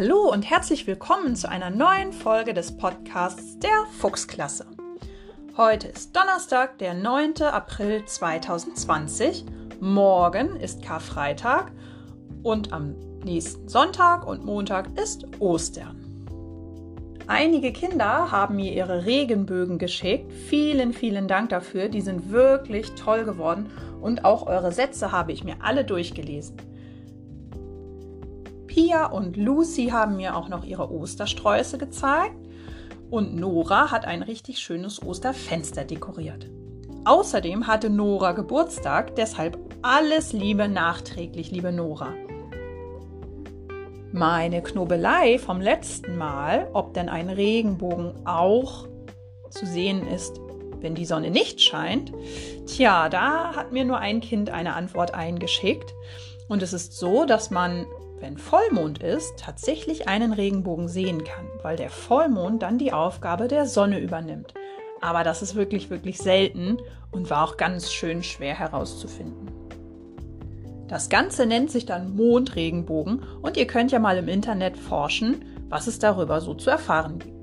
Hallo und herzlich willkommen zu einer neuen Folge des Podcasts der Fuchsklasse. Heute ist Donnerstag, der 9. April 2020. Morgen ist Karfreitag und am nächsten Sonntag und Montag ist Ostern. Einige Kinder haben mir ihre Regenbögen geschickt. Vielen, vielen Dank dafür. Die sind wirklich toll geworden und auch eure Sätze habe ich mir alle durchgelesen. Pia und Lucy haben mir auch noch ihre Ostersträuße gezeigt und Nora hat ein richtig schönes Osterfenster dekoriert. Außerdem hatte Nora Geburtstag, deshalb alles Liebe nachträglich, liebe Nora. Meine Knobelei vom letzten Mal, ob denn ein Regenbogen auch zu sehen ist, wenn die Sonne nicht scheint, tja, da hat mir nur ein Kind eine Antwort eingeschickt. Und es ist so, dass man wenn Vollmond ist, tatsächlich einen Regenbogen sehen kann, weil der Vollmond dann die Aufgabe der Sonne übernimmt. Aber das ist wirklich, wirklich selten und war auch ganz schön schwer herauszufinden. Das Ganze nennt sich dann Mondregenbogen und ihr könnt ja mal im Internet forschen, was es darüber so zu erfahren gibt.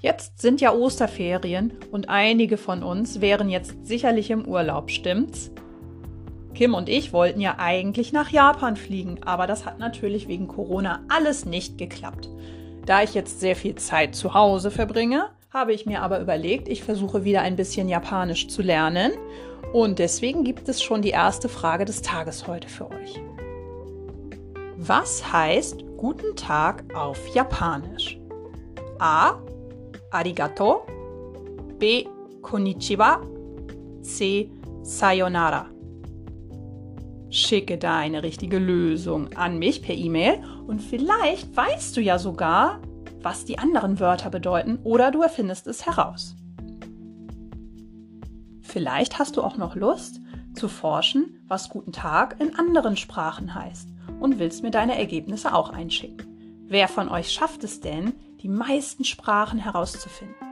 Jetzt sind ja Osterferien und einige von uns wären jetzt sicherlich im Urlaub, stimmt's? Kim und ich wollten ja eigentlich nach Japan fliegen, aber das hat natürlich wegen Corona alles nicht geklappt. Da ich jetzt sehr viel Zeit zu Hause verbringe, habe ich mir aber überlegt, ich versuche wieder ein bisschen Japanisch zu lernen. Und deswegen gibt es schon die erste Frage des Tages heute für euch. Was heißt Guten Tag auf Japanisch? A. Arigato. B. Konnichiwa. C. Sayonara schicke da eine richtige Lösung an mich per E-Mail und vielleicht weißt du ja sogar, was die anderen Wörter bedeuten oder du erfindest es heraus. Vielleicht hast du auch noch Lust zu forschen, was guten Tag in anderen Sprachen heißt und willst mir deine Ergebnisse auch einschicken. Wer von euch schafft es denn, die meisten Sprachen herauszufinden?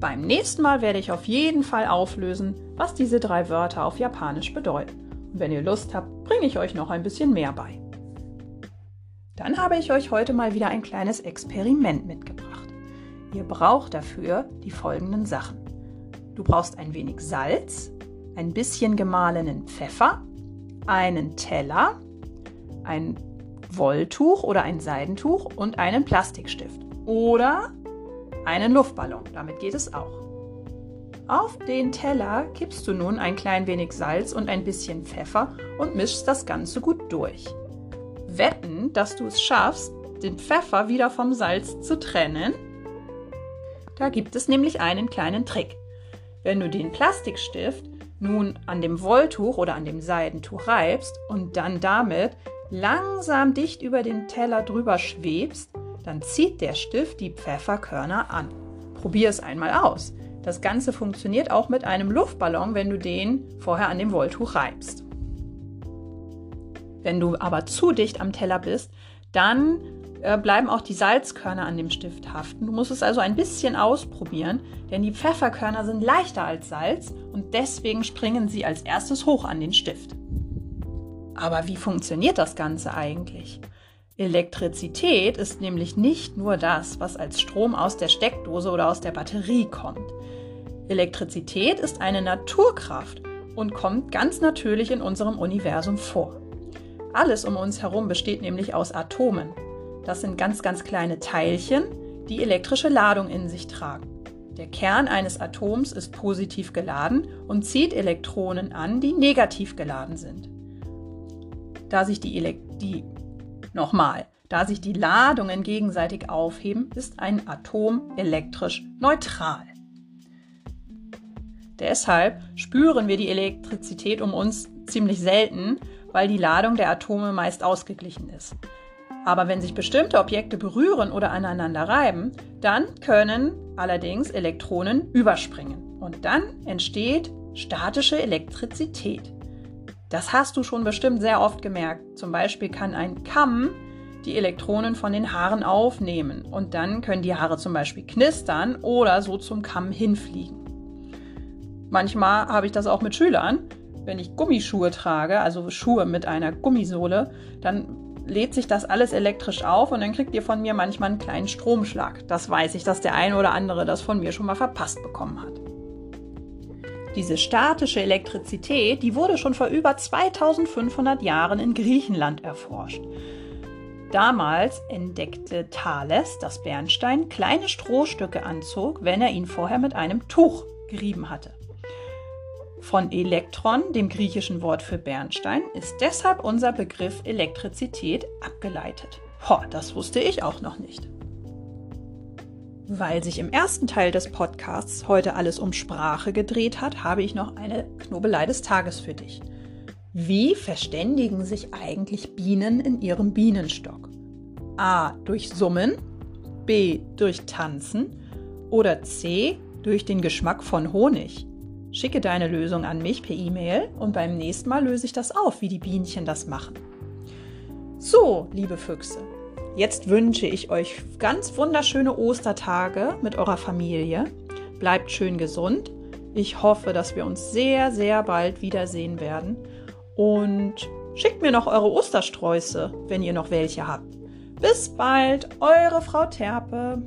Beim nächsten Mal werde ich auf jeden Fall auflösen, was diese drei Wörter auf Japanisch bedeuten. Und wenn ihr Lust habt, bringe ich euch noch ein bisschen mehr bei. Dann habe ich euch heute mal wieder ein kleines Experiment mitgebracht. Ihr braucht dafür die folgenden Sachen. Du brauchst ein wenig Salz, ein bisschen gemahlenen Pfeffer, einen Teller, ein Wolltuch oder ein Seidentuch und einen Plastikstift. Oder einen Luftballon. Damit geht es auch. Auf den Teller kippst du nun ein klein wenig Salz und ein bisschen Pfeffer und mischst das Ganze gut durch. Wetten, dass du es schaffst, den Pfeffer wieder vom Salz zu trennen? Da gibt es nämlich einen kleinen Trick. Wenn du den Plastikstift nun an dem Wolltuch oder an dem Seidentuch reibst und dann damit langsam dicht über den Teller drüber schwebst, dann zieht der Stift die Pfefferkörner an. Probier es einmal aus. Das Ganze funktioniert auch mit einem Luftballon, wenn du den vorher an dem Wolltuch reibst. Wenn du aber zu dicht am Teller bist, dann äh, bleiben auch die Salzkörner an dem Stift haften. Du musst es also ein bisschen ausprobieren, denn die Pfefferkörner sind leichter als Salz und deswegen springen sie als erstes hoch an den Stift. Aber wie funktioniert das Ganze eigentlich? Elektrizität ist nämlich nicht nur das, was als Strom aus der Steckdose oder aus der Batterie kommt. Elektrizität ist eine Naturkraft und kommt ganz natürlich in unserem Universum vor. Alles um uns herum besteht nämlich aus Atomen. Das sind ganz, ganz kleine Teilchen, die elektrische Ladung in sich tragen. Der Kern eines Atoms ist positiv geladen und zieht Elektronen an, die negativ geladen sind. Da sich die, Ele die Nochmal, da sich die Ladungen gegenseitig aufheben, ist ein Atom elektrisch neutral. Deshalb spüren wir die Elektrizität um uns ziemlich selten, weil die Ladung der Atome meist ausgeglichen ist. Aber wenn sich bestimmte Objekte berühren oder aneinander reiben, dann können allerdings Elektronen überspringen. Und dann entsteht statische Elektrizität. Das hast du schon bestimmt sehr oft gemerkt. Zum Beispiel kann ein Kamm die Elektronen von den Haaren aufnehmen und dann können die Haare zum Beispiel knistern oder so zum Kamm hinfliegen. Manchmal habe ich das auch mit Schülern. Wenn ich Gummischuhe trage, also Schuhe mit einer Gummisohle, dann lädt sich das alles elektrisch auf und dann kriegt ihr von mir manchmal einen kleinen Stromschlag. Das weiß ich, dass der eine oder andere das von mir schon mal verpasst bekommen hat. Diese statische Elektrizität, die wurde schon vor über 2500 Jahren in Griechenland erforscht. Damals entdeckte Thales, dass Bernstein kleine Strohstücke anzog, wenn er ihn vorher mit einem Tuch gerieben hatte. Von Elektron, dem griechischen Wort für Bernstein, ist deshalb unser Begriff Elektrizität abgeleitet. Ho, das wusste ich auch noch nicht. Weil sich im ersten Teil des Podcasts heute alles um Sprache gedreht hat, habe ich noch eine Knobelei des Tages für dich. Wie verständigen sich eigentlich Bienen in ihrem Bienenstock? A. Durch Summen, B. Durch Tanzen oder C. Durch den Geschmack von Honig. Schicke deine Lösung an mich per E-Mail und beim nächsten Mal löse ich das auf, wie die Bienchen das machen. So, liebe Füchse, jetzt wünsche ich euch ganz wunderschöne Ostertage mit eurer Familie. Bleibt schön gesund. Ich hoffe, dass wir uns sehr, sehr bald wiedersehen werden. Und schickt mir noch eure Ostersträuße, wenn ihr noch welche habt. Bis bald, eure Frau Terpe.